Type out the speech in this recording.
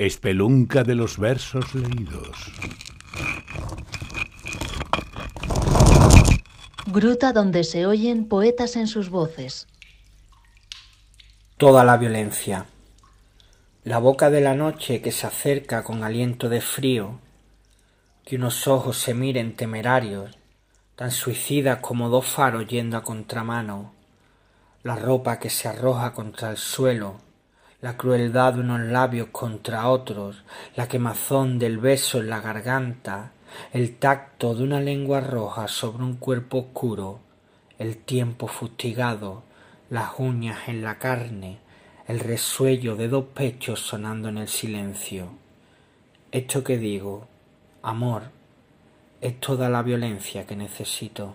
Espelunca de los versos leídos. Gruta donde se oyen poetas en sus voces. Toda la violencia. La boca de la noche que se acerca con aliento de frío, que unos ojos se miren temerarios, tan suicidas como dos faros yendo a contramano, la ropa que se arroja contra el suelo, la crueldad de unos labios contra otros, la quemazón del beso en la garganta, el tacto de una lengua roja sobre un cuerpo oscuro, el tiempo fustigado, las uñas en la carne, el resuello de dos pechos sonando en el silencio. Esto que digo, amor, es toda la violencia que necesito.